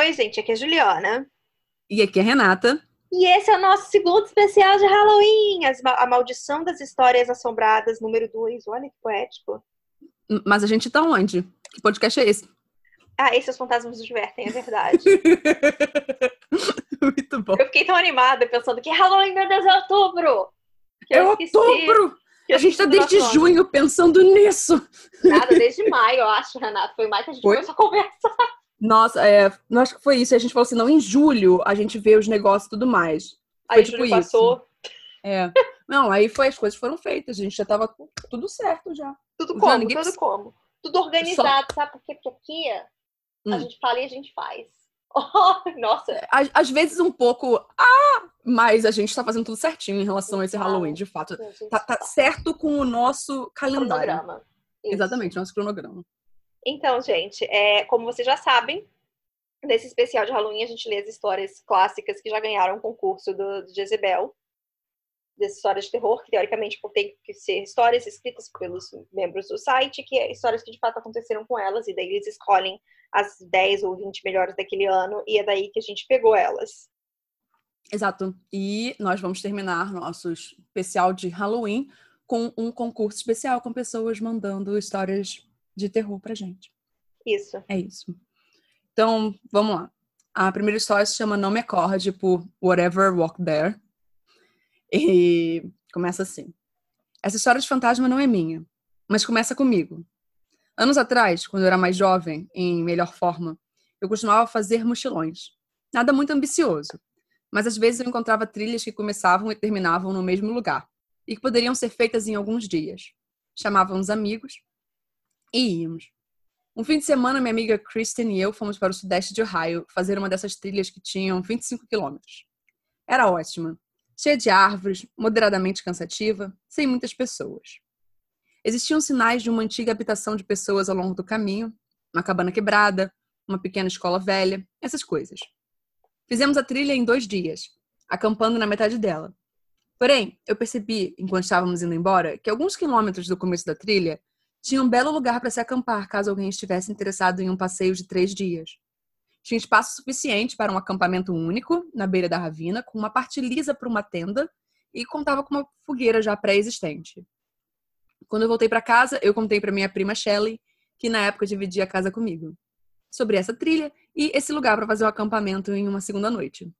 Oi, gente, aqui é a Juliana. E aqui é a Renata. E esse é o nosso segundo especial de Halloween, a Maldição das Histórias Assombradas, número 2. Olha que poético. M- Mas a gente tá onde? Que podcast é esse? Ah, esses fantasmas nos divertem, é verdade. Muito bom. eu fiquei tão animada pensando que Halloween, meu Deus, é outubro! Que É outubro! que A gente tá desde junho pensando nisso. Nada, desde maio, eu acho, Renato. Foi maio que a gente Foi? começou a conversa. Nossa, é, eu acho que foi isso. A gente falou assim, não, em julho a gente vê os negócios e tudo mais. Aí tipo julho isso. passou, É. Não, aí foi, as coisas foram feitas. A gente já tava tudo certo já. tudo Já como, ninguém tudo como. Tudo organizado, sabe por quê? Porque aqui a Hum. gente fala e a gente faz. Oh, nossa, Às, às vezes um pouco, ah, mas a gente tá fazendo tudo certinho em relação a esse. Halloween, de fato. a Tá, tá certo com o nosso calendário. Cronograma. Isso. Exatamente, nosso cronograma. Então, gente, é, como vocês já sabem, nesse especial de Halloween a gente lê as histórias clássicas que já ganharam o concurso do, do Jezebel, dessas histórias de terror, que teoricamente tem que ser histórias escritas pelos membros do site, que é histórias que de fato aconteceram com elas, e daí eles escolhem as 10 ou 20 melhores daquele ano, e é daí que a gente pegou elas. Exato. E nós vamos terminar nosso especial de Halloween com um concurso especial com pessoas mandando histórias de terror pra gente. Isso. É isso. Então, vamos lá. A primeira história se chama Não Me Acorde, por Whatever Walk There. E começa assim. Essa história de fantasma não é minha, mas começa comigo. Anos atrás, quando eu era mais jovem, em melhor forma, eu costumava fazer mochilões. Nada muito ambicioso, mas às vezes eu encontrava trilhas que começavam e terminavam no mesmo lugar e que poderiam ser feitas em alguns dias. Chamávamos amigos e íamos. Um fim de semana, minha amiga Kristen e eu fomos para o sudeste de Ohio fazer uma dessas trilhas que tinham 25 quilômetros. Era ótima, cheia de árvores, moderadamente cansativa, sem muitas pessoas. Existiam sinais de uma antiga habitação de pessoas ao longo do caminho, uma cabana quebrada, uma pequena escola velha, essas coisas. Fizemos a trilha em dois dias, acampando na metade dela. Porém, eu percebi, enquanto estávamos indo embora, que alguns quilômetros do começo da trilha tinha um belo lugar para se acampar caso alguém estivesse interessado em um passeio de três dias. Tinha espaço suficiente para um acampamento único, na beira da ravina, com uma parte lisa para uma tenda e contava com uma fogueira já pré-existente. Quando eu voltei para casa, eu contei para minha prima Shelley, que na época dividia a casa comigo, sobre essa trilha e esse lugar para fazer o acampamento em uma segunda noite.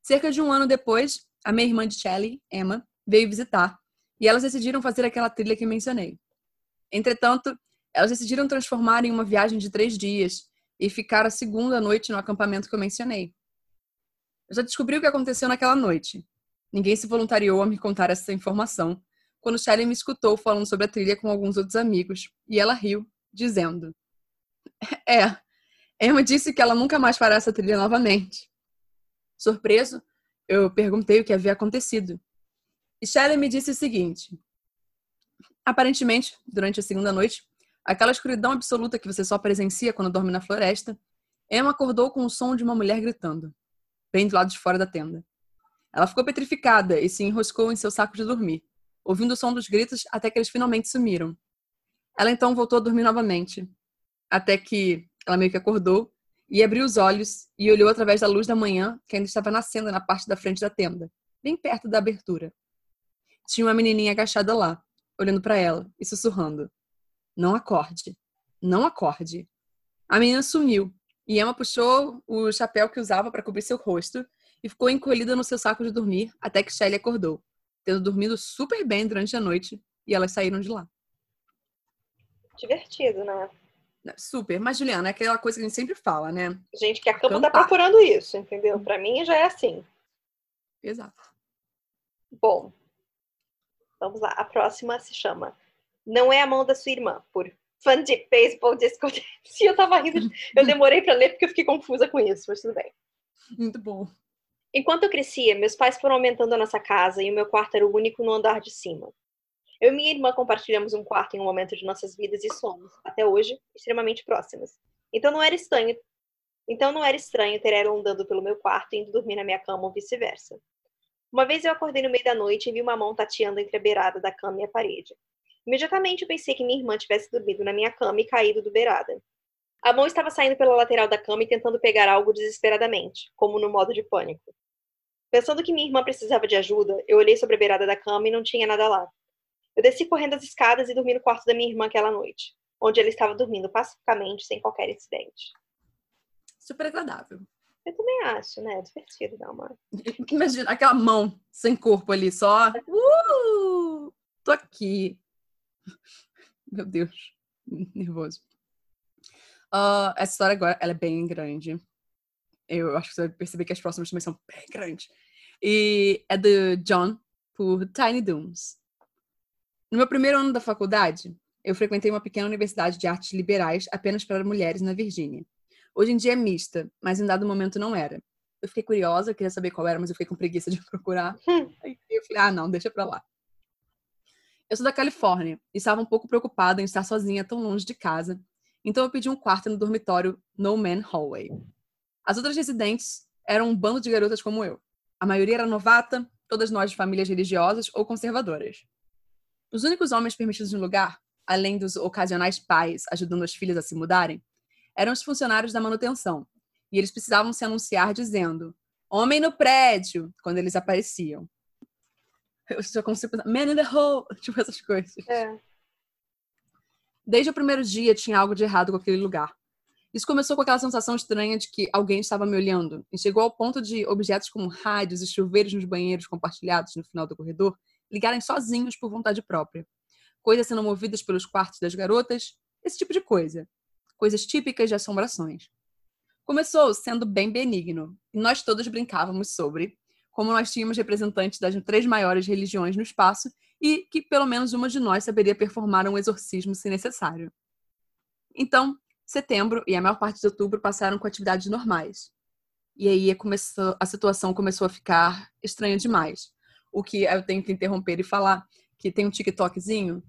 Cerca de um ano depois, a minha irmã de Shelley, Emma, veio visitar e elas decidiram fazer aquela trilha que mencionei. Entretanto, elas decidiram transformar em uma viagem de três dias e ficar a segunda noite no acampamento que eu mencionei. Eu já descobri o que aconteceu naquela noite. Ninguém se voluntariou a me contar essa informação quando Shelley me escutou falando sobre a trilha com alguns outros amigos e ela riu, dizendo: É, Emma disse que ela nunca mais fará essa trilha novamente. Surpreso, eu perguntei o que havia acontecido. E Shelley me disse o seguinte: Aparentemente, durante a segunda noite, aquela escuridão absoluta que você só presencia quando dorme na floresta, Emma acordou com o som de uma mulher gritando, bem do lado de fora da tenda. Ela ficou petrificada e se enroscou em seu saco de dormir, ouvindo o som dos gritos até que eles finalmente sumiram. Ela então voltou a dormir novamente, até que ela meio que acordou e abriu os olhos e olhou através da luz da manhã que ainda estava nascendo na parte da frente da tenda, bem perto da abertura. Tinha uma menininha agachada lá, olhando para ela e sussurrando: Não acorde, não acorde. A menina sumiu e Emma puxou o chapéu que usava para cobrir seu rosto e ficou encolhida no seu saco de dormir até que Shelley acordou, tendo dormido super bem durante a noite e elas saíram de lá. Divertido, né? Super. Mas, Juliana, é aquela coisa que a gente sempre fala, né? Gente que acampa tá procurando isso, entendeu? Pra mim já é assim. Exato. Bom, vamos lá. A próxima se chama Não é a mão da sua irmã, por fã de baseball disco. Se eu tava rindo, eu demorei pra ler porque eu fiquei confusa com isso, mas tudo bem. Muito bom. Enquanto eu crescia, meus pais foram aumentando a nossa casa e o meu quarto era o único no andar de cima. Eu e minha irmã compartilhamos um quarto em um momento de nossas vidas e somos, até hoje, extremamente próximas. Então não era estranho. Então não era estranho ter ela andando pelo meu quarto e indo dormir na minha cama ou vice-versa. Uma vez eu acordei no meio da noite e vi uma mão tateando entre a beirada da cama e a parede. Imediatamente eu pensei que minha irmã tivesse dormido na minha cama e caído do beirada. A mão estava saindo pela lateral da cama e tentando pegar algo desesperadamente, como no modo de pânico. Pensando que minha irmã precisava de ajuda, eu olhei sobre a beirada da cama e não tinha nada lá. Eu desci correndo as escadas e dormi no quarto da minha irmã aquela noite, onde ela estava dormindo pacificamente, sem qualquer incidente. Super agradável. Eu também acho, né? Divertido dar uma. Imagina aquela mão sem corpo ali, só. Uh! Tô aqui. Meu Deus, nervoso. Uh, essa história agora ela é bem grande. Eu acho que você vai perceber que as próximas também são bem grandes. E é do John, por Tiny Dooms. No meu primeiro ano da faculdade, eu frequentei uma pequena universidade de artes liberais apenas para mulheres na Virgínia. Hoje em dia é mista, mas em dado momento não era. Eu fiquei curiosa, queria saber qual era, mas eu fiquei com preguiça de procurar. Hum. Aí eu falei, ah, não, deixa pra lá. Eu sou da Califórnia e estava um pouco preocupada em estar sozinha tão longe de casa, então eu pedi um quarto no dormitório No Man Hallway. As outras residentes eram um bando de garotas como eu. A maioria era novata, todas nós de famílias religiosas ou conservadoras. Os únicos homens permitidos no lugar, além dos ocasionais pais ajudando as filhas a se mudarem, eram os funcionários da manutenção. E eles precisavam se anunciar dizendo: Homem no prédio, quando eles apareciam. Eu só consigo pensar, Man in the hole, tipo essas coisas. É. Desde o primeiro dia tinha algo de errado com aquele lugar. Isso começou com aquela sensação estranha de que alguém estava me olhando e chegou ao ponto de objetos como rádios e chuveiros nos banheiros compartilhados no final do corredor ligarem sozinhos por vontade própria. Coisas sendo movidas pelos quartos das garotas, esse tipo de coisa. Coisas típicas de assombrações. Começou sendo bem benigno e nós todos brincávamos sobre como nós tínhamos representantes das três maiores religiões no espaço e que pelo menos uma de nós saberia performar um exorcismo se necessário. Então, Setembro e a maior parte de outubro passaram com atividades normais. E aí começou, a situação começou a ficar estranha demais. O que eu tenho que interromper e falar que tem um TikTokzinho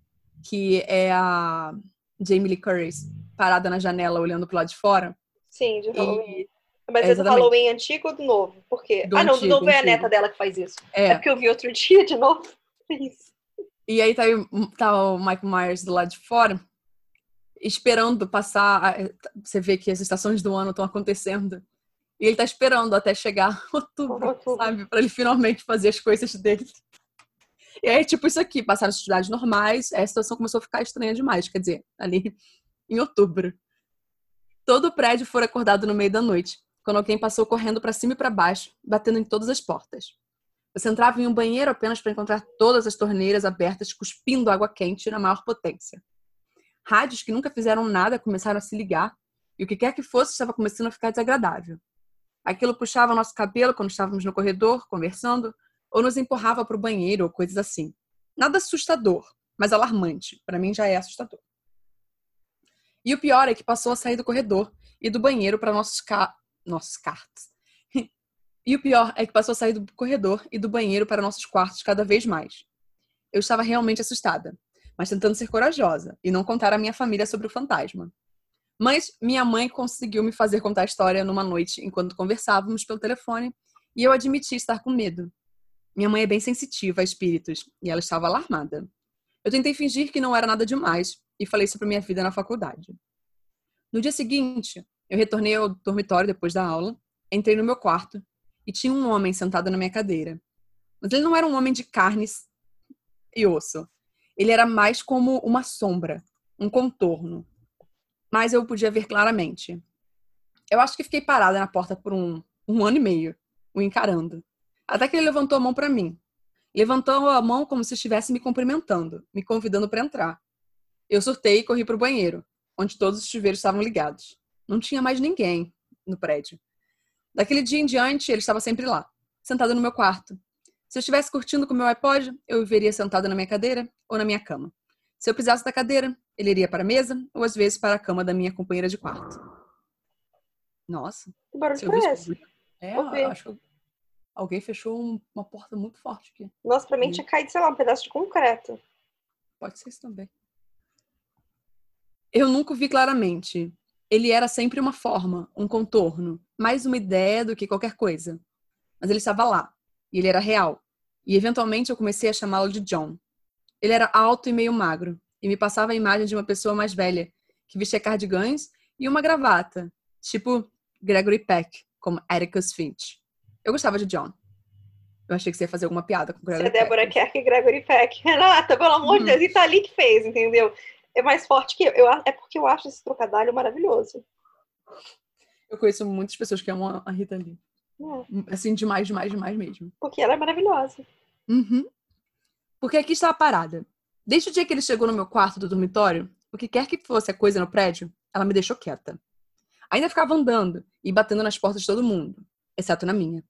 que é a Jamie Lee Curtis parada na janela olhando pro lado de fora. Sim, de Halloween. E... Mas é, é do Halloween antigo ou do novo? Por quê? Do ah, não, antigo, do novo é a neta dela que faz isso. É. é porque eu vi outro dia de novo. É isso. E aí tá, tá o Michael Myers do lado de fora esperando passar. Você vê que as estações do ano estão acontecendo. E ele tá esperando até chegar outubro, outubro. sabe? Para ele finalmente fazer as coisas dele. E aí, tipo, isso aqui, passaram as atividades normais, a situação começou a ficar estranha demais. Quer dizer, ali em outubro. Todo o prédio foi acordado no meio da noite, quando alguém passou correndo para cima e para baixo, batendo em todas as portas. Você entrava em um banheiro apenas para encontrar todas as torneiras abertas, cuspindo água quente na maior potência. Rádios que nunca fizeram nada começaram a se ligar, e o que quer que fosse estava começando a ficar desagradável. Aquilo puxava nosso cabelo quando estávamos no corredor, conversando, ou nos empurrava para o banheiro ou coisas assim. Nada assustador, mas alarmante. Para mim já é assustador. E o pior é que passou a sair do corredor e do banheiro para nossos ca... nossos cartos. e o pior é que passou a sair do corredor e do banheiro para nossos quartos cada vez mais. Eu estava realmente assustada mas tentando ser corajosa e não contar à minha família sobre o fantasma. Mas minha mãe conseguiu me fazer contar a história numa noite enquanto conversávamos pelo telefone e eu admiti estar com medo. Minha mãe é bem sensitiva a espíritos e ela estava alarmada. Eu tentei fingir que não era nada demais e falei sobre minha vida na faculdade. No dia seguinte, eu retornei ao dormitório depois da aula, entrei no meu quarto e tinha um homem sentado na minha cadeira. Mas ele não era um homem de carnes e osso ele era mais como uma sombra, um contorno. Mas eu podia ver claramente. Eu acho que fiquei parada na porta por um, um ano e meio, o encarando. Até que ele levantou a mão para mim. Levantou a mão como se estivesse me cumprimentando, me convidando para entrar. Eu surtei e corri para o banheiro, onde todos os chuveiros estavam ligados. Não tinha mais ninguém no prédio. Daquele dia em diante, ele estava sempre lá, sentado no meu quarto, se eu estivesse curtindo com meu iPod, eu o veria sentado na minha cadeira ou na minha cama. Se eu precisasse da cadeira, ele iria para a mesa ou às vezes para a cama da minha companheira de quarto. Nossa. Que barulho foi esse? É, eu acho que alguém fechou uma porta muito forte aqui. Nossa, pra mim tinha caído, sei lá, um pedaço de concreto. Pode ser isso também. Eu nunca vi claramente. Ele era sempre uma forma, um contorno, mais uma ideia do que qualquer coisa. Mas ele estava lá, e ele era real. E eventualmente eu comecei a chamá-lo de John. Ele era alto e meio magro, e me passava a imagem de uma pessoa mais velha, que vestia cardigans e uma gravata, tipo Gregory Peck, como Atticus Finch. Eu gostava de John. Eu achei que você ia fazer alguma piada com Gregory Peck. Débora Kerr e Gregory Peck. Renata, pelo amor de Deus, e tá ali que fez, entendeu? É mais forte que eu. eu. É porque eu acho esse trocadilho maravilhoso. Eu conheço muitas pessoas que amam a Rita Lee. É. Assim, demais, demais, demais mesmo. Porque ela é maravilhosa. Uhum. Porque aqui está a parada. Desde o dia que ele chegou no meu quarto do dormitório, o que quer que fosse a coisa no prédio, ela me deixou quieta. Ainda ficava andando e batendo nas portas de todo mundo, exceto na minha.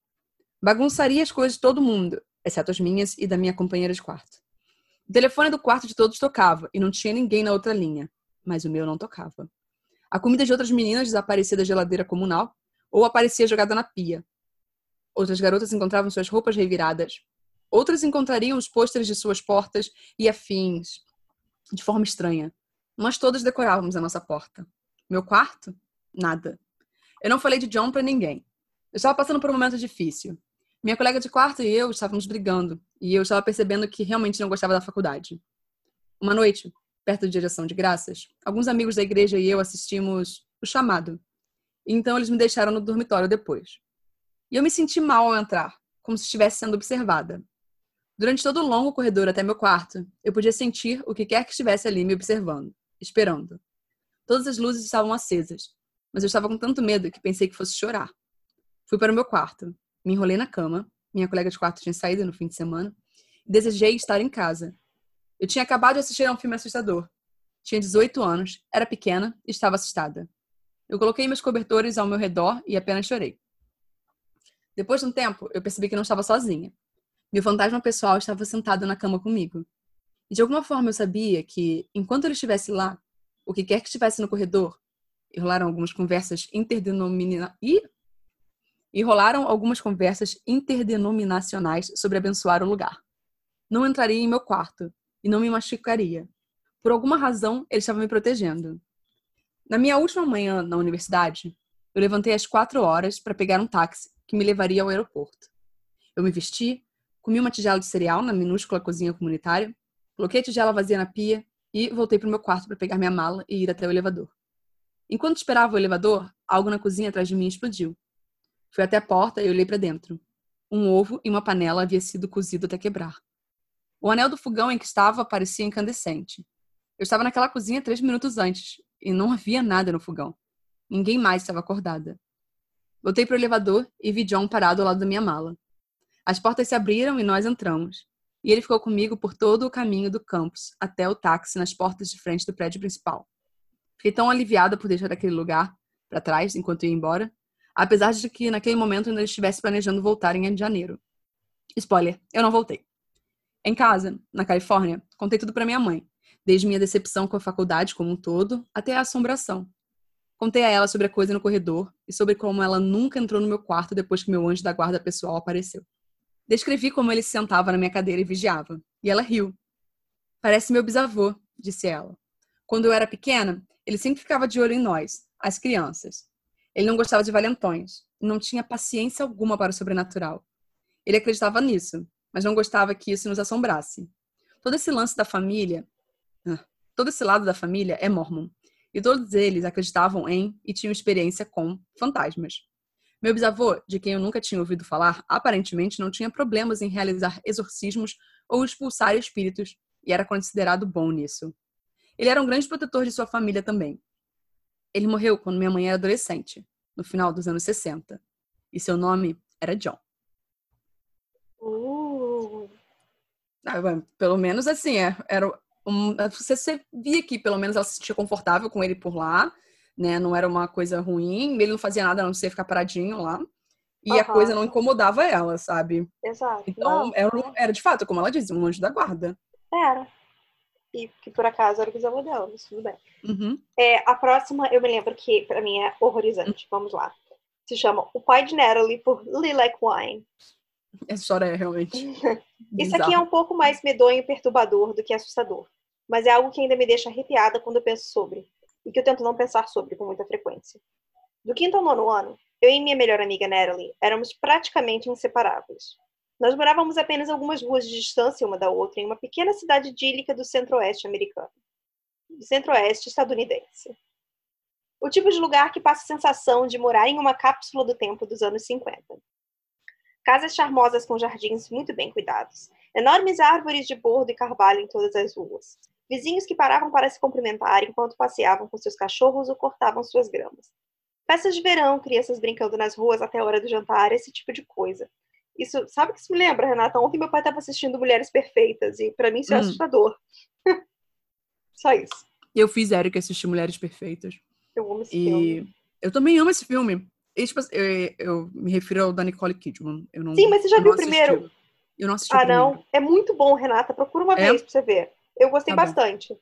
Bagunçaria as coisas de todo mundo, exceto as minhas e da minha companheira de quarto. O telefone do quarto de todos tocava e não tinha ninguém na outra linha, mas o meu não tocava. A comida de outras meninas desaparecia da geladeira comunal ou aparecia jogada na pia. Outras garotas encontravam suas roupas reviradas, Outras encontrariam os pôsteres de suas portas e afins, de forma estranha. Nós todas decorávamos a nossa porta. Meu quarto? Nada. Eu não falei de John para ninguém. Eu estava passando por um momento difícil. Minha colega de quarto e eu estávamos brigando, e eu estava percebendo que realmente não gostava da faculdade. Uma noite, perto de ação de graças, alguns amigos da igreja e eu assistimos o chamado. Então eles me deixaram no dormitório depois. E eu me senti mal ao entrar, como se estivesse sendo observada. Durante todo o longo corredor até meu quarto, eu podia sentir o que quer que estivesse ali me observando, esperando. Todas as luzes estavam acesas, mas eu estava com tanto medo que pensei que fosse chorar. Fui para o meu quarto, me enrolei na cama, minha colega de quarto tinha saído no fim de semana, e desejei estar em casa. Eu tinha acabado de assistir a um filme assustador. Tinha 18 anos, era pequena e estava assustada. Eu coloquei meus cobertores ao meu redor e apenas chorei. Depois de um tempo, eu percebi que não estava sozinha. Meu fantasma pessoal estava sentado na cama comigo. E de alguma forma eu sabia que, enquanto ele estivesse lá, o que quer que estivesse no corredor, e rolaram algumas conversas interdenominacionais. E rolaram algumas conversas interdenominacionais sobre abençoar o lugar. Não entraria em meu quarto e não me machucaria. Por alguma razão, ele estava me protegendo. Na minha última manhã na universidade, eu levantei às quatro horas para pegar um táxi que me levaria ao aeroporto. Eu me vesti, Comi uma tigela de cereal na minúscula cozinha comunitária, coloquei a tigela vazia na pia e voltei para o meu quarto para pegar minha mala e ir até o elevador. Enquanto esperava o elevador, algo na cozinha atrás de mim explodiu. Fui até a porta e olhei para dentro. Um ovo e uma panela havia sido cozido até quebrar. O anel do fogão em que estava parecia incandescente. Eu estava naquela cozinha três minutos antes e não havia nada no fogão. Ninguém mais estava acordada. Voltei para o elevador e vi John parado ao lado da minha mala. As portas se abriram e nós entramos. E ele ficou comigo por todo o caminho do campus, até o táxi nas portas de frente do prédio principal. Fiquei tão aliviada por deixar aquele lugar para trás enquanto ia embora, apesar de que naquele momento ainda estivesse planejando voltar em janeiro. Spoiler, eu não voltei. Em casa, na Califórnia, contei tudo para minha mãe, desde minha decepção com a faculdade como um todo até a assombração. Contei a ela sobre a coisa no corredor e sobre como ela nunca entrou no meu quarto depois que meu anjo da guarda pessoal apareceu. Descrevi como ele se sentava na minha cadeira e vigiava. E ela riu. Parece meu bisavô, disse ela. Quando eu era pequena, ele sempre ficava de olho em nós, as crianças. Ele não gostava de valentões, não tinha paciência alguma para o sobrenatural. Ele acreditava nisso, mas não gostava que isso nos assombrasse. Todo esse lance da família, ah, todo esse lado da família é mormon, e todos eles acreditavam em e tinham experiência com fantasmas. Meu bisavô, de quem eu nunca tinha ouvido falar, aparentemente não tinha problemas em realizar exorcismos ou expulsar espíritos e era considerado bom nisso. Ele era um grande protetor de sua família também. Ele morreu quando minha mãe era adolescente, no final dos anos 60, e seu nome era John. Uh. Ah, pelo menos assim, é, era um, você, você via que pelo menos ela se sentia confortável com ele por lá né? Não era uma coisa ruim, ele não fazia nada a não ser ficar paradinho lá. E uhum. a coisa não incomodava ela, sabe? Exato. Então, era, era, de fato, como ela dizia, um anjo da guarda. Era. E que por acaso era o bisavô dela, mas tudo bem. Uhum. É, a próxima, eu me lembro que para mim é horrorizante. Vamos lá. Se chama O Pai de Natalie por Lilac Wine. Essa história é realmente. Isso aqui é um pouco mais medonho e perturbador do que assustador. Mas é algo que ainda me deixa arrepiada quando eu penso sobre e que eu tento não pensar sobre com muita frequência. Do quinto ao nono ano, eu e minha melhor amiga Natalie éramos praticamente inseparáveis. Nós morávamos apenas algumas ruas de distância uma da outra em uma pequena cidade idílica do centro-oeste americano. Do centro-oeste estadunidense. O tipo de lugar que passa a sensação de morar em uma cápsula do tempo dos anos 50. Casas charmosas com jardins muito bem cuidados. Enormes árvores de bordo e carvalho em todas as ruas. Vizinhos que paravam para se cumprimentar enquanto passeavam com seus cachorros ou cortavam suas gramas. Festas de verão, crianças brincando nas ruas até a hora do jantar, esse tipo de coisa. Isso, sabe o que isso me lembra, Renata? Ontem meu pai estava assistindo Mulheres Perfeitas e para mim isso é hum. assustador. Só isso. Eu fiz Eric assistir Mulheres Perfeitas. Eu amo esse e... filme. Eu também amo esse filme. E, tipo, eu, eu, me refiro ao da Nicole Kidman. Eu não, Sim, mas você já viu o primeiro? Eu não assisti Ah, não. É muito bom, Renata. Procura uma é? vez pra você ver. Eu gostei tá bastante. Bom.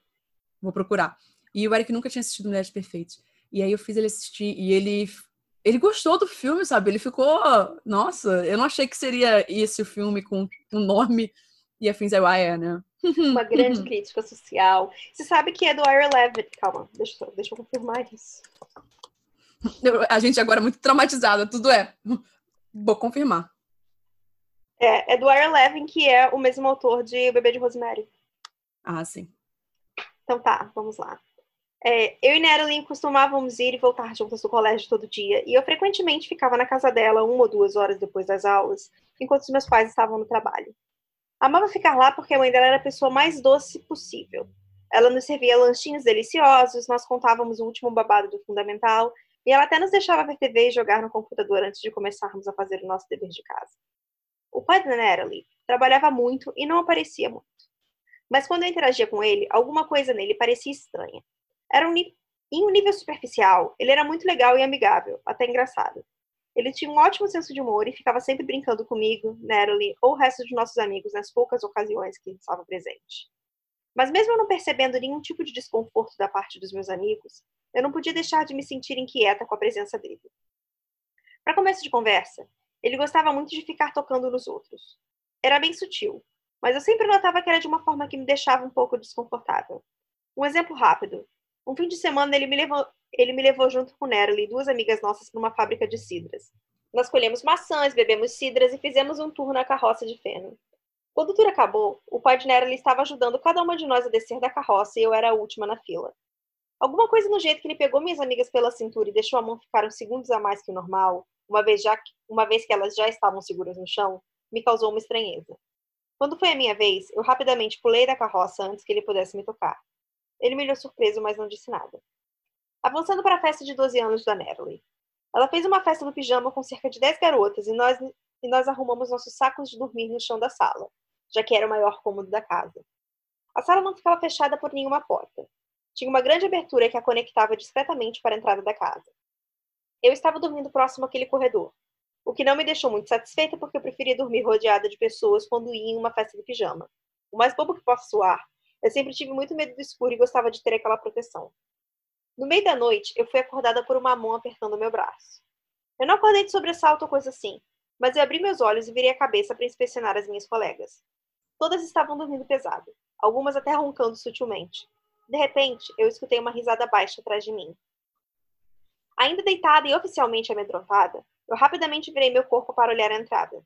Vou procurar. E o Eric nunca tinha assistido Mulheres Perfeitas. E aí eu fiz ele assistir e ele ele gostou do filme, sabe? Ele ficou, nossa, eu não achei que seria esse o filme com um nome e afins aí, ah, é, né? Uma grande crítica social. Você sabe que é do Ira Levitt. Calma, deixa, deixa eu confirmar isso. A gente agora é muito traumatizada, tudo é. Vou confirmar. É, é do Ira Levin, que é o mesmo autor de O Bebê de Rosemary. Ah, sim. Então tá, vamos lá. É, eu e Natalie costumávamos ir e voltar juntas do colégio todo dia, e eu frequentemente ficava na casa dela uma ou duas horas depois das aulas, enquanto os meus pais estavam no trabalho. Amava ficar lá porque a mãe dela era a pessoa mais doce possível. Ela nos servia lanchinhos deliciosos, nós contávamos o último babado do fundamental, e ela até nos deixava ver TV e jogar no computador antes de começarmos a fazer o nosso dever de casa. O pai da Natalie trabalhava muito e não aparecia muito. Mas quando eu interagia com ele, alguma coisa nele parecia estranha. Era um, em um nível superficial, ele era muito legal e amigável, até engraçado. Ele tinha um ótimo senso de humor e ficava sempre brincando comigo, Natalie ou o resto de nossos amigos nas poucas ocasiões que estava presente. Mas mesmo não percebendo nenhum tipo de desconforto da parte dos meus amigos, eu não podia deixar de me sentir inquieta com a presença dele. Para começo de conversa, ele gostava muito de ficar tocando nos outros. Era bem sutil, mas eu sempre notava que era de uma forma que me deixava um pouco desconfortável. Um exemplo rápido. Um fim de semana ele me levou, ele me levou junto com Natalie e duas amigas nossas para uma fábrica de cidras. Nós colhemos maçãs, bebemos cidras e fizemos um tour na carroça de feno. Quando o tour acabou, o pai de Natalie estava ajudando cada uma de nós a descer da carroça e eu era a última na fila. Alguma coisa no jeito que ele pegou minhas amigas pela cintura e deixou a mão ficar uns segundos a mais que o normal, uma vez, já, uma vez que elas já estavam seguras no chão, me causou uma estranheza. Quando foi a minha vez, eu rapidamente pulei da carroça antes que ele pudesse me tocar. Ele me olhou surpreso, mas não disse nada. Avançando para a festa de 12 anos da Natalie. Ela fez uma festa no pijama com cerca de 10 garotas e nós, e nós arrumamos nossos sacos de dormir no chão da sala, já que era o maior cômodo da casa. A sala não ficava fechada por nenhuma porta. Tinha uma grande abertura que a conectava discretamente para a entrada da casa. Eu estava dormindo próximo àquele corredor, o que não me deixou muito satisfeita porque eu preferia dormir rodeada de pessoas quando ia em uma festa de pijama. O mais bobo que posso soar, eu sempre tive muito medo do escuro e gostava de ter aquela proteção. No meio da noite, eu fui acordada por uma mão apertando meu braço. Eu não acordei de sobressalto ou coisa assim, mas eu abri meus olhos e virei a cabeça para inspecionar as minhas colegas. Todas estavam dormindo pesado, algumas até roncando sutilmente. De repente, eu escutei uma risada baixa atrás de mim. Ainda deitada e oficialmente amedrontada, eu rapidamente virei meu corpo para olhar a entrada.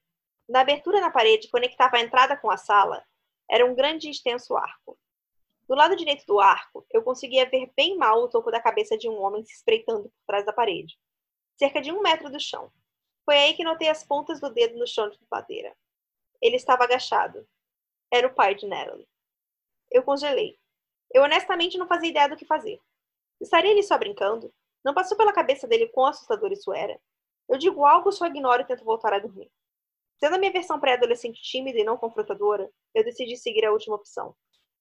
Na abertura na parede conectava a entrada com a sala, era um grande e extenso arco. Do lado direito do arco, eu conseguia ver bem mal o topo da cabeça de um homem se espreitando por trás da parede, cerca de um metro do chão. Foi aí que notei as pontas do dedo no chão de madeira. Ele estava agachado. Era o pai de Natalie. Eu congelei. Eu honestamente não fazia ideia do que fazer. Estaria ele só brincando? Não passou pela cabeça dele quão assustador isso era? Eu digo algo, só ignoro e tento voltar a dormir. Sendo a minha versão pré-adolescente tímida e não confrontadora, eu decidi seguir a última opção.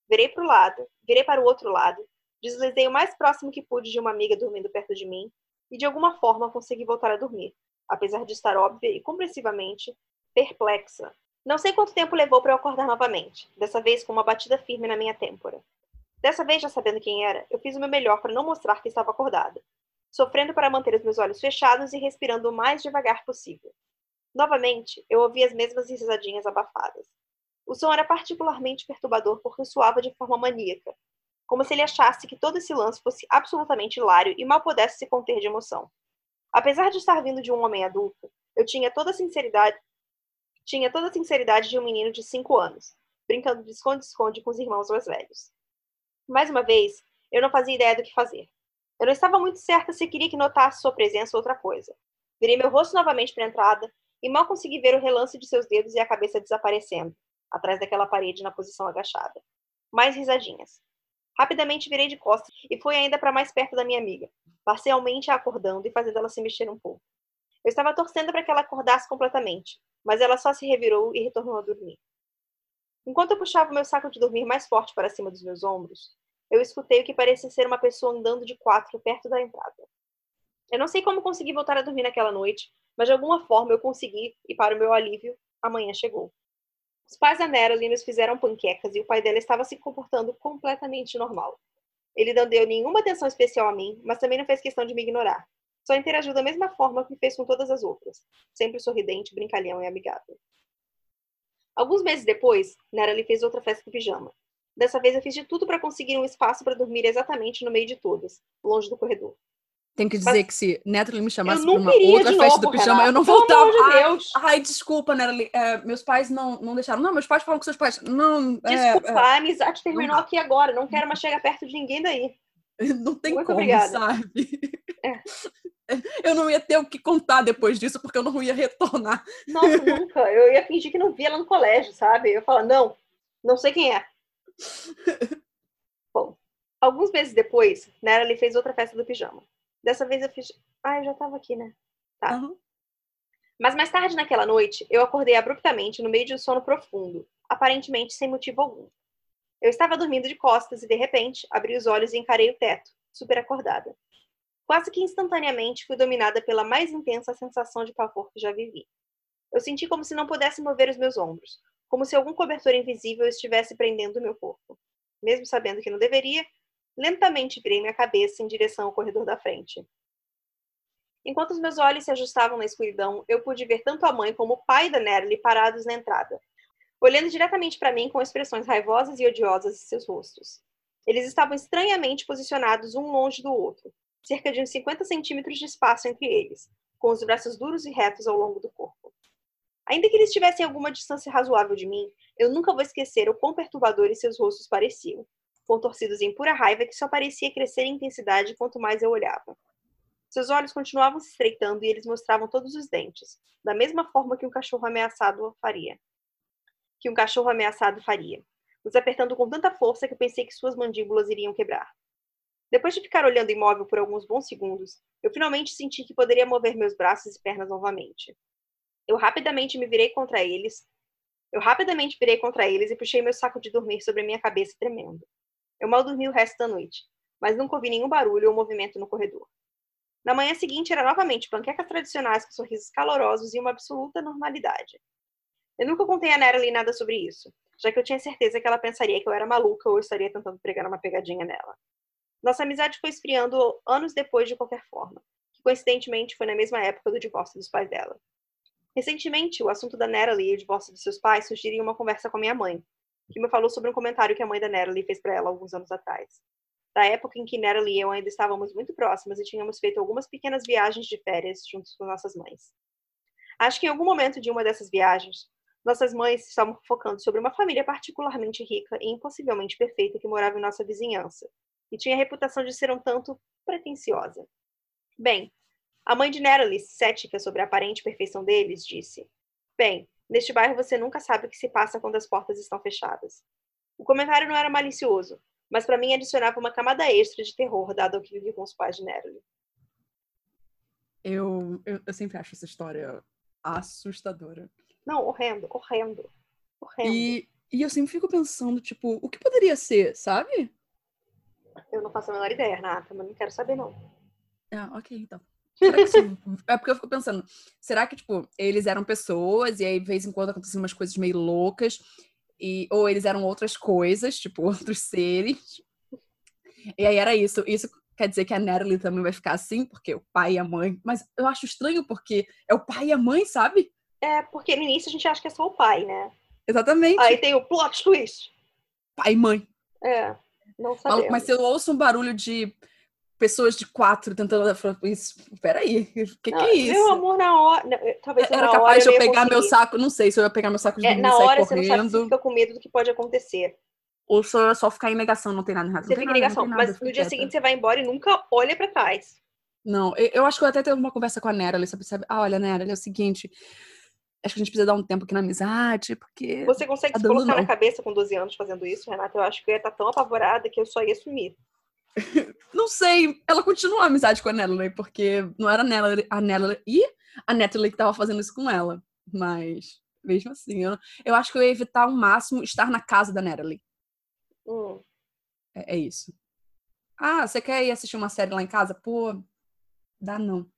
Virei para o lado, virei para o outro lado, deslizei o mais próximo que pude de uma amiga dormindo perto de mim e de alguma forma consegui voltar a dormir, apesar de estar óbvia e compreensivamente perplexa. Não sei quanto tempo levou para eu acordar novamente, dessa vez com uma batida firme na minha têmpora. Dessa vez, já sabendo quem era, eu fiz o meu melhor para não mostrar que estava acordada, sofrendo para manter os meus olhos fechados e respirando o mais devagar possível. Novamente, eu ouvi as mesmas risadinhas abafadas. O som era particularmente perturbador porque soava de forma maníaca, como se ele achasse que todo esse lance fosse absolutamente hilário e mal pudesse se conter de emoção. Apesar de estar vindo de um homem adulto, eu tinha toda a sinceridade, tinha toda a sinceridade de um menino de cinco anos, brincando de esconde-esconde com os irmãos mais velhos. Mais uma vez, eu não fazia ideia do que fazer. Eu não estava muito certa se queria que notasse sua presença ou outra coisa. Virei meu rosto novamente para a entrada e mal consegui ver o relance de seus dedos e a cabeça desaparecendo, atrás daquela parede na posição agachada. Mais risadinhas. Rapidamente virei de costas e fui ainda para mais perto da minha amiga, parcialmente a acordando e fazendo ela se mexer um pouco. Eu estava torcendo para que ela acordasse completamente, mas ela só se revirou e retornou a dormir. Enquanto eu puxava o meu saco de dormir mais forte para cima dos meus ombros, eu escutei o que parecia ser uma pessoa andando de quatro perto da entrada. Eu não sei como consegui voltar a dormir naquela noite, mas de alguma forma eu consegui, e para o meu alívio, a manhã chegou. Os pais da nos fizeram panquecas e o pai dela estava se comportando completamente normal. Ele não deu nenhuma atenção especial a mim, mas também não fez questão de me ignorar. Só interagiu da mesma forma que fez com todas as outras, sempre sorridente, brincalhão e amigável. Alguns meses depois, Natalie fez outra festa de pijama. Dessa vez eu fiz de tudo para conseguir um espaço para dormir exatamente no meio de todas, longe do corredor. Tenho que dizer Mas, que se Natalie me chamasse para uma outra festa do pijama, eu não voltava. De ai, ai, desculpa, Natalie. É, meus pais não, não deixaram. Não, meus pais falam com seus pais. Não. É, desculpa, é, a amizade terminou não. aqui agora. Não quero mais chegar perto de ninguém daí. Não tem Muito como, obrigada. sabe? É. Eu não ia ter o que contar depois disso, porque eu não ia retornar. Nossa, nunca. Eu ia fingir que não via ela no colégio, sabe? Eu ia falar, não, não sei quem é. Bom, alguns meses depois, Natalie fez outra festa do pijama. Dessa vez eu fiz. Ah, eu já tava aqui, né? Tá. Uhum. Mas mais tarde naquela noite, eu acordei abruptamente no meio de um sono profundo, aparentemente sem motivo algum. Eu estava dormindo de costas e, de repente, abri os olhos e encarei o teto, super acordada. Quase que instantaneamente fui dominada pela mais intensa sensação de pavor que já vivi. Eu senti como se não pudesse mover os meus ombros, como se algum cobertor invisível estivesse prendendo o meu corpo. Mesmo sabendo que não deveria, Lentamente virei minha cabeça em direção ao corredor da frente. Enquanto os meus olhos se ajustavam na escuridão, eu pude ver tanto a mãe como o pai da Nerly parados na entrada, olhando diretamente para mim com expressões raivosas e odiosas em seus rostos. Eles estavam estranhamente posicionados um longe do outro, cerca de uns 50 centímetros de espaço entre eles, com os braços duros e retos ao longo do corpo. Ainda que eles tivessem alguma distância razoável de mim, eu nunca vou esquecer o quão perturbadores seus rostos pareciam, contorcidos em pura raiva que só parecia crescer em intensidade quanto mais eu olhava. Seus olhos continuavam se estreitando e eles mostravam todos os dentes, da mesma forma que um cachorro ameaçado faria. Que um cachorro ameaçado faria, os apertando com tanta força que eu pensei que suas mandíbulas iriam quebrar. Depois de ficar olhando imóvel por alguns bons segundos, eu finalmente senti que poderia mover meus braços e pernas novamente. Eu rapidamente me virei contra eles. Eu rapidamente virei contra eles e puxei meu saco de dormir sobre minha cabeça tremendo. Eu mal dormi o resto da noite, mas nunca ouvi nenhum barulho ou movimento no corredor. Na manhã seguinte era novamente panquecas tradicionais com sorrisos calorosos e uma absoluta normalidade. Eu nunca contei a Natalie nada sobre isso, já que eu tinha certeza que ela pensaria que eu era maluca ou estaria tentando pregar uma pegadinha nela. Nossa amizade foi esfriando anos depois de qualquer forma, que coincidentemente foi na mesma época do divórcio dos pais dela. Recentemente, o assunto da Natalie e o divórcio de seus pais surgiria em uma conversa com minha mãe, que me falou sobre um comentário que a mãe da Natalie fez para ela alguns anos atrás. Da época em que Natalie e eu ainda estávamos muito próximas e tínhamos feito algumas pequenas viagens de férias juntos com nossas mães. Acho que em algum momento de uma dessas viagens, nossas mães estavam focando sobre uma família particularmente rica e impossivelmente perfeita que morava em nossa vizinhança e tinha a reputação de ser um tanto pretensiosa. Bem, a mãe de Natalie, cética sobre a aparente perfeição deles, disse: Bem, Neste bairro você nunca sabe o que se passa quando as portas estão fechadas. O comentário não era malicioso, mas para mim adicionava uma camada extra de terror dado ao que vivi com os pais de Natalie. Eu, eu, eu sempre acho essa história assustadora. Não, horrendo, horrendo, horrendo. E, e eu sempre fico pensando, tipo, o que poderia ser, sabe? Eu não faço a menor ideia, Renata, mas não quero saber, não. Ah, ok, então. É porque eu fico pensando, será que, tipo, eles eram pessoas e aí, de vez em quando, aconteciam umas coisas meio loucas, e, ou eles eram outras coisas, tipo, outros seres. E aí era isso. Isso quer dizer que a Natalie também vai ficar assim, porque o pai e a mãe. Mas eu acho estranho porque é o pai e a mãe, sabe? É, porque no início a gente acha que é só o pai, né? Exatamente. Aí tem o plot twist. Pai e mãe. É, não sabemos. Mas se eu ouço um barulho de pessoas de quatro tentando falar isso. Peraí, o que, que é isso? Meu amor, na hora. Talvez Era capaz de eu pegar meu saco, não sei se eu ia pegar meu saco de é, Na hora correndo. você não sabe, fica com medo do que pode acontecer. Ou só, só ficar em negação, não tem nada errado. Você fica em negação. nada, Mas no dia quieta. seguinte você vai embora e nunca olha pra trás. Não, eu, eu acho que eu até teve uma conversa com a Nera, ali, sabe, sabe? Ah, olha, Nera, é o seguinte, acho que a gente precisa dar um tempo aqui na amizade, porque... Você consegue Tá se colocar na não. cabeça com 12 anos fazendo isso, Renata? Eu acho que eu ia estar tão apavorada que eu só ia sumir. Não sei, ela continua a amizade com a Natalie, porque não era a Natalie, a Natalie e a Natalie que tava fazendo isso com ela. Mas, mesmo assim, eu, eu acho que eu ia evitar ao máximo estar na casa da Natalie. Hum. É, é isso. Ah, você quer ir assistir uma série lá em casa? Pô, dá não.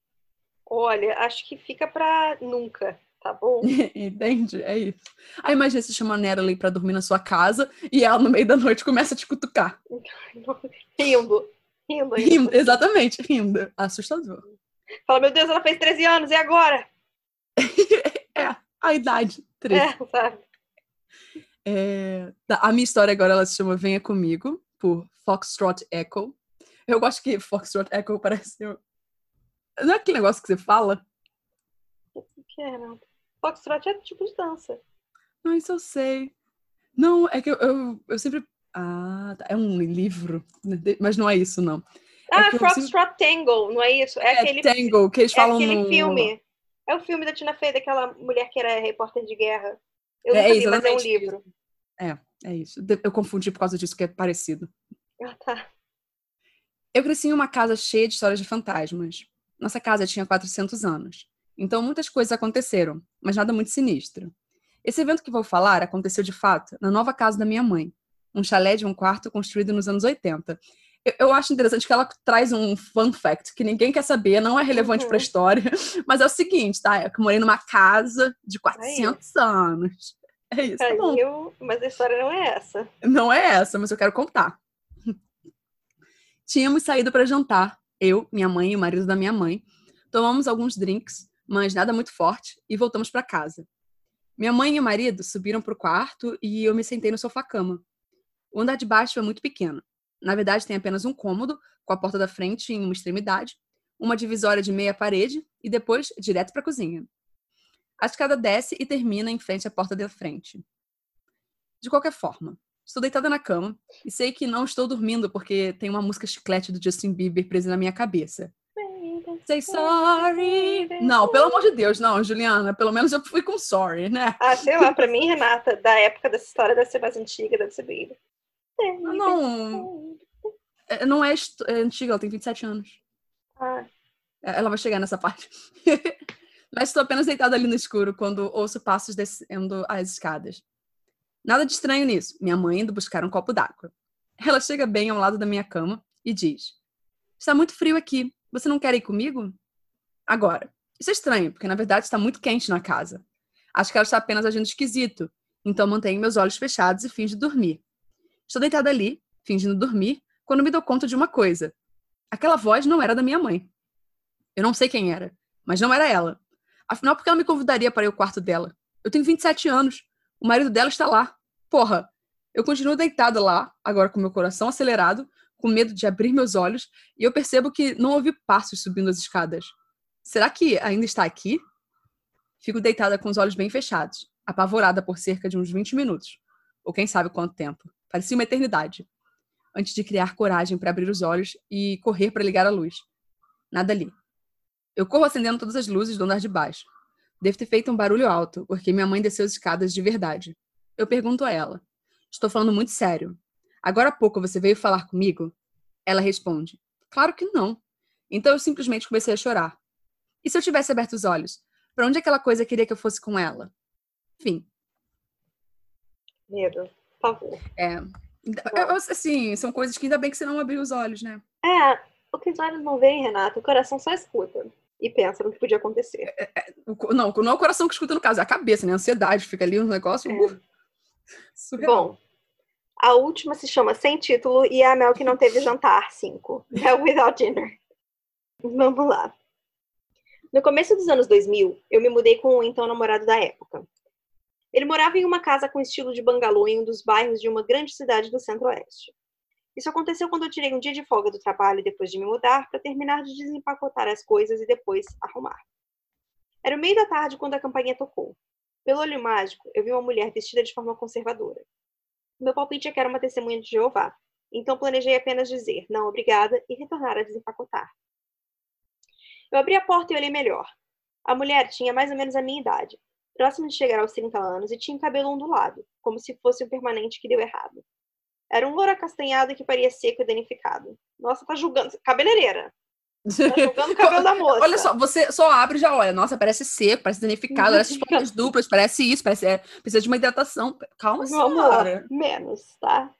Olha, acho que fica pra nunca, tá bom? Entende? É isso. Aí imagina você chama a Natalie pra dormir na sua casa e ela no meio da noite começa a te cutucar. rindo. Rindo. Rindo, exatamente, rindo. Assustador. Fala, meu Deus, ela fez 13 anos, e agora? É, a idade. 13. É, sabe? É, tá, a minha história agora ela se chama Venha Comigo, por Foxtrot Echo. Eu gosto que Foxtrot Echo parece. Não é aquele negócio que você fala? O que é, Renata? Foxtrot é tipo de dança. Não, isso eu sei. Não, é que eu, eu, eu sempre. Ah, tá, é um livro, né, mas não é isso, não. Ah, que eu sempre- Foxtrot Tango, não é isso? É, É aquele, Tango, que eles é falam aquele no... filme. É o filme da Tina Fey, daquela mulher que era repórter de guerra. Eu É, nunca li, mas é um isso. livro. É isso. De- Eu confundi por causa disso, que é parecido. Ah, tá. Eu cresci em uma casa cheia de histórias de fantasmas. Nossa casa tinha 400 anos. Então muitas coisas aconteceram, mas nada muito sinistro. Esse evento que vou falar aconteceu de fato na nova casa da minha mãe, um chalé de um quarto construído nos anos 80. Eu, eu acho interessante que ela traz um fun fact que ninguém quer saber, não é relevante Uhum. para a história, mas é o seguinte, tá? Eu morei numa casa de 400 anos. É isso, tá bom. Eu... Mas a história não é essa. Não é essa, mas eu quero contar. Tínhamos saído para jantar, eu, minha mãe e o marido da minha mãe. Tomamos alguns drinks, mas nada muito forte, e voltamos para casa. Minha mãe e o marido subiram para o quarto e eu me sentei no sofá-cama. O andar de baixo é muito pequeno. Na verdade, tem apenas um cômodo, com a porta da frente em uma extremidade, uma divisória de meia parede e depois direto para a cozinha. A escada desce e termina em frente à porta da frente. De qualquer forma, estou deitada na cama e sei que não estou dormindo porque tem uma música chiclete do Justin Bieber presa na minha cabeça. Say sorry. Não, pelo amor de Deus, não, Juliana. Pelo menos eu fui com sorry, né? Ah, sei lá, pra mim, Renata, da época dessa história deve ser mais antiga, deve ser bem. Não, é- não é, é antiga, ela tem 27 anos. Ah, É, Ela vai chegar nessa parte. Mas estou apenas deitada ali no escuro quando ouço passos descendo as escadas. Nada de estranho nisso. Minha mãe indo buscar um copo d'água. Ela chega bem ao lado da minha cama e diz: Está muito frio aqui. Você não quer ir comigo? Agora, isso é estranho, porque na verdade está muito quente na casa. Acho que ela está apenas agindo esquisito. Então mantenho meus olhos fechados e finjo dormir. Estou deitada ali, fingindo dormir, quando me dou conta de uma coisa. Aquela voz não era da minha mãe. Eu não sei quem era, mas não era ela. Afinal, por que ela me convidaria para ir ao quarto dela? Eu tenho 27 anos. O marido dela está lá. Porra! Eu continuo deitada lá, agora com meu coração acelerado, com medo de abrir meus olhos, e eu percebo que não ouvi passos subindo as escadas. Será que ainda está aqui? Fico deitada com os olhos bem fechados, apavorada por cerca de uns 20 minutos. Ou quem sabe quanto tempo. Parecia uma eternidade. Antes de criar coragem para abrir os olhos e correr para ligar a luz. Nada ali. Eu corro acendendo todas as luzes do andar de baixo. Devo ter feito um barulho alto, porque minha mãe desceu as escadas de verdade. Eu pergunto a ela: Estou falando muito sério. Agora há pouco você veio falar comigo? Ela responde: Claro que não. Então eu simplesmente comecei a chorar. E se eu tivesse aberto os olhos? Para onde aquela coisa queria que eu fosse com ela? Enfim, medo, por favor. é. Assim, são coisas que ainda bem que você não abriu os olhos, né? É, o que os olhos não veem, Renata, o coração só escuta e pensa no que podia acontecer. O co- não, não é o coração que escuta no caso, é a cabeça, né? A ansiedade, fica ali um negócio. É. uh, surreal. Bom, a última se chama Sem Título e é a Mel que não teve jantar 5. Mel Without Dinner. Vamos lá. No começo dos anos 2000, eu me mudei com o então namorado da época. Ele morava em uma casa com estilo de bangalô em um dos bairros de uma grande cidade do centro-oeste. Isso aconteceu quando eu tirei um dia de folga do trabalho depois de me mudar para terminar de desempacotar as coisas e depois arrumar. Era o meio da tarde quando a campainha tocou. Pelo olho mágico, eu vi uma mulher vestida de forma conservadora. Meu palpite é que era uma testemunha de Jeová. Então planejei apenas dizer não obrigada e retornar a desempacotar. Eu abri a porta e olhei melhor. A mulher tinha mais ou menos a minha idade, próximo de chegar aos 30 anos, e tinha cabelo ondulado, como se fosse um permanente que deu errado. Era um louro acastanhado que parecia seco e danificado. Nossa, tá julgando. Cabeleireira. Tá cabelo da moça. Olha só, você só abre e já olha. Nossa, parece seco, parece danificado, parece pontas duplas, parece isso, parece é, precisa de uma hidratação. Calma, senhora. Menos, tá?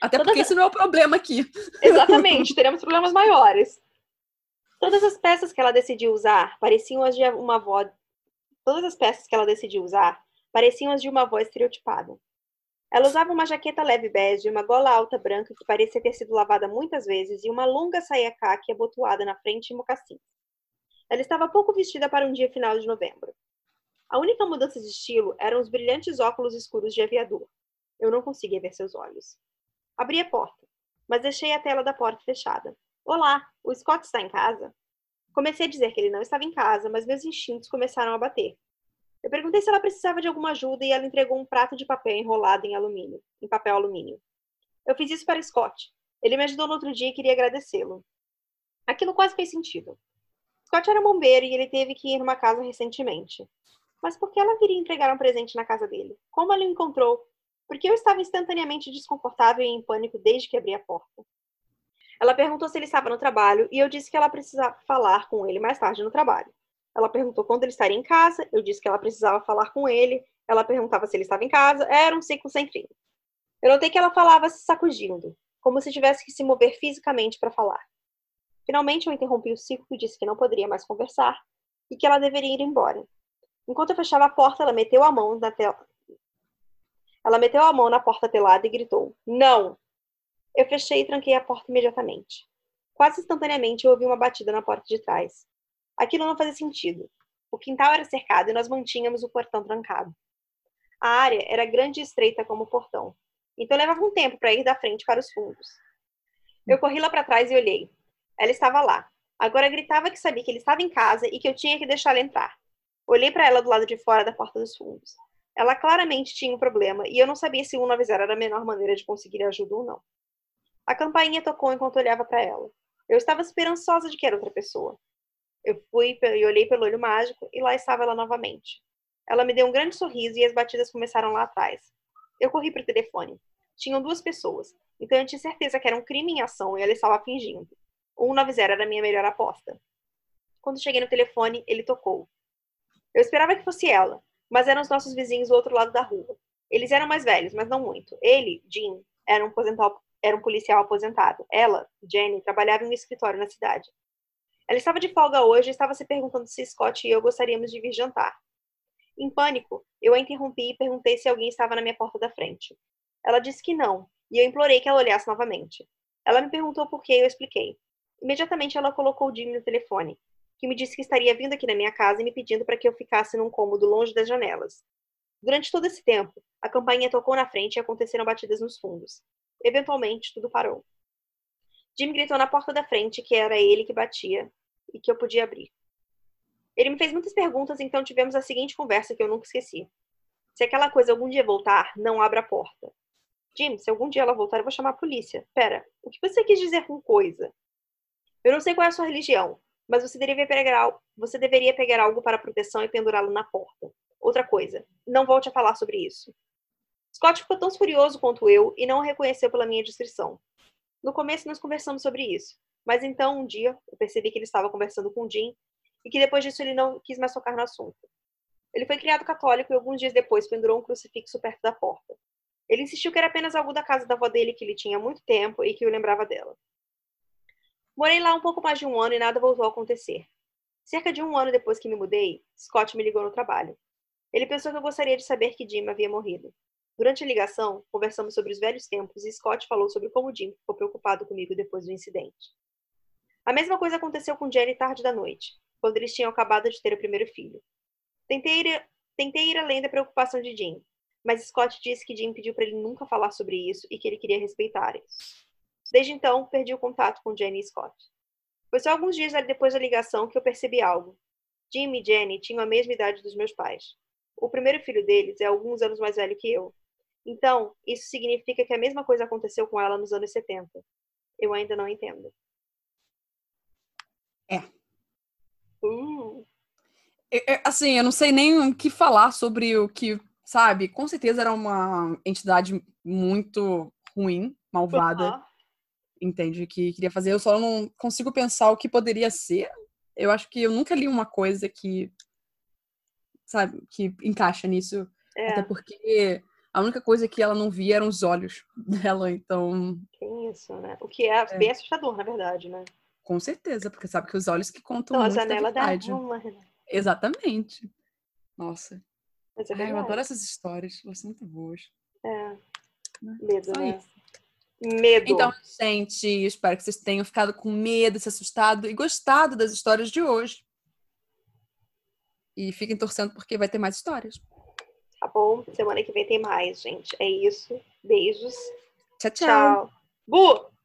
Até Todas porque esse não é o problema aqui. Exatamente, teremos problemas maiores. Todas as peças que ela decidiu usar pareciam as de uma avó. Todas as peças que ela decidiu usar pareciam as de uma avó estereotipada. Ela usava uma jaqueta leve bege, uma gola alta branca que parecia ter sido lavada muitas vezes e uma longa saia caque abotoada na frente e mocassins. Ela estava pouco vestida para um dia final de novembro. A única mudança de estilo eram os brilhantes óculos escuros de aviador. Eu não conseguia ver seus olhos. Abri a porta, mas deixei a tela da porta fechada. Olá, o Scott está em casa? Comecei a dizer que ele não estava em casa, mas meus instintos começaram a bater. Eu perguntei se ela precisava de alguma ajuda e ela entregou um prato de papel enrolado em alumínio, em papel alumínio. Eu fiz isso para Scott. Ele me ajudou no outro dia e queria agradecê-lo. Aquilo quase fez sentido. Scott era bombeiro e ele teve que ir numa casa recentemente. Mas por que ela viria entregar um presente na casa dele? Como ela o encontrou? Porque eu estava instantaneamente desconfortável e em pânico desde que abri a porta. Ela perguntou se ele estava no trabalho e eu disse que ela precisava falar com ele mais tarde no trabalho. Ela perguntou quando ele estaria em casa, eu disse que ela precisava falar com ele. Ela perguntava se ele estava em casa. Era um ciclo sem fim. Eu notei que ela falava se sacudindo, como se tivesse que se mover fisicamente para falar. Finalmente eu interrompi o ciclo e disse que não poderia mais conversar e que ela deveria ir embora. Enquanto eu fechava a porta, ela meteu a mão na tela. Ela meteu a mão na porta telada e gritou: Não! Eu fechei e tranquei a porta imediatamente. Quase instantaneamente eu ouvi uma batida na porta de trás. Aquilo não fazia sentido. O quintal era cercado e nós mantínhamos o portão trancado. A área era grande e estreita como o portão, então levava um tempo para ir da frente para os fundos. Eu corri lá para trás e olhei. Ela estava lá. Agora gritava que sabia que ele estava em casa e que eu tinha que deixá-la entrar. Olhei para ela do lado de fora da porta dos fundos. Ela claramente tinha um problema e eu não sabia se uma avisar era a menor maneira de conseguir ajuda ou não. A campainha tocou enquanto olhava para ela. Eu estava esperançosa de que era outra pessoa. Eu fui e olhei pelo olho mágico e lá estava ela novamente. Ela me deu um grande sorriso e as batidas começaram lá atrás. Eu corri para o telefone. Tinham duas pessoas, então eu tinha certeza que era um crime em ação e ela estava fingindo. O 190 era a minha melhor aposta. Quando cheguei no telefone, ele tocou. Eu esperava que fosse ela, mas eram os nossos vizinhos do outro lado da rua. Eles eram mais velhos, mas não muito. Ele, Jim, era um era um policial aposentado. Ela, Jenny, trabalhava em um escritório na cidade. Ela estava de folga hoje e estava se perguntando se Scott e eu gostaríamos de vir jantar. Em pânico, eu a interrompi e perguntei se alguém estava na minha porta da frente. Ela disse que não, e eu implorei que ela olhasse novamente. Ela me perguntou por que e eu expliquei. Imediatamente ela colocou o Jimmy no telefone, que me disse que estaria vindo aqui na minha casa e me pedindo para que eu ficasse num cômodo longe das janelas. Durante todo esse tempo, a campainha tocou na frente e aconteceram batidas nos fundos. Eventualmente, tudo parou. Jim gritou na porta da frente que era ele que batia e que eu podia abrir. Ele me fez muitas perguntas, então tivemos a seguinte conversa que eu nunca esqueci. Se aquela coisa algum dia voltar, não abra a porta. Jim, se algum dia ela voltar, eu vou chamar a polícia. Pera, o que você quis dizer com coisa? Eu não sei qual é a sua religião, mas você deveria pegar, você deveria pegar algo para proteção e pendurá-lo na porta. Outra coisa, não volte a falar sobre isso. Scott ficou tão furioso quanto eu e não o reconheceu pela minha descrição. No começo nós conversamos sobre isso, mas então um dia eu percebi que ele estava conversando com Jim e que depois disso ele não quis mais tocar no assunto. Ele foi criado católico e alguns dias depois pendurou um crucifixo perto da porta. Ele insistiu que era apenas algo da casa da avó dele que ele tinha há muito tempo e que o lembrava dela. Morei lá um pouco mais de um ano e nada voltou a acontecer. Cerca de um ano depois que me mudei, Scott me ligou no trabalho. Ele pensou que eu gostaria de saber que Jim havia morrido. Durante a ligação, conversamos sobre os velhos tempos e Scott falou sobre como Jim ficou preocupado comigo depois do incidente. A mesma coisa aconteceu com Jenny tarde da noite, quando eles tinham acabado de ter o primeiro filho. Tentei ir, tentei ir além da preocupação de Jim, mas Scott disse que Jim pediu para ele nunca falar sobre isso e que ele queria respeitar isso. Desde então, perdi o contato com Jenny e Scott. Foi só alguns dias depois da ligação que eu percebi algo. Jim e Jenny tinham a mesma idade dos meus pais. O primeiro filho deles é alguns anos mais velho que eu, Então, isso significa que a mesma coisa aconteceu com ela nos anos 70. Eu ainda não entendo. É. Uh. Assim, eu não sei nem o que falar sobre o que, sabe? Com certeza era uma entidade muito ruim, malvada. Uhum. Entende? Que queria fazer. Eu só não consigo pensar o que poderia ser. Eu acho que eu nunca li uma coisa que, sabe, que encaixa nisso. É. Até porque a única coisa que ela não via eram os olhos dela, então. Que isso, né? O que é, É. bem assustador, na verdade, né? Com certeza, porque sabe que os olhos que contam Então, a muito da janela da verdade. alma. né? Exatamente. Nossa. Mas é Ai, eu adoro essas histórias. Elas são muito boas. É. Né? Medo, Só né? isso. Medo. Então, gente, espero que vocês tenham ficado com medo, se assustado e gostado das histórias de hoje. E fiquem torcendo porque vai ter mais histórias. Tá bom? Semana que vem tem mais, gente. É isso. Beijos. Tchau, tchau. Tchau. Bu!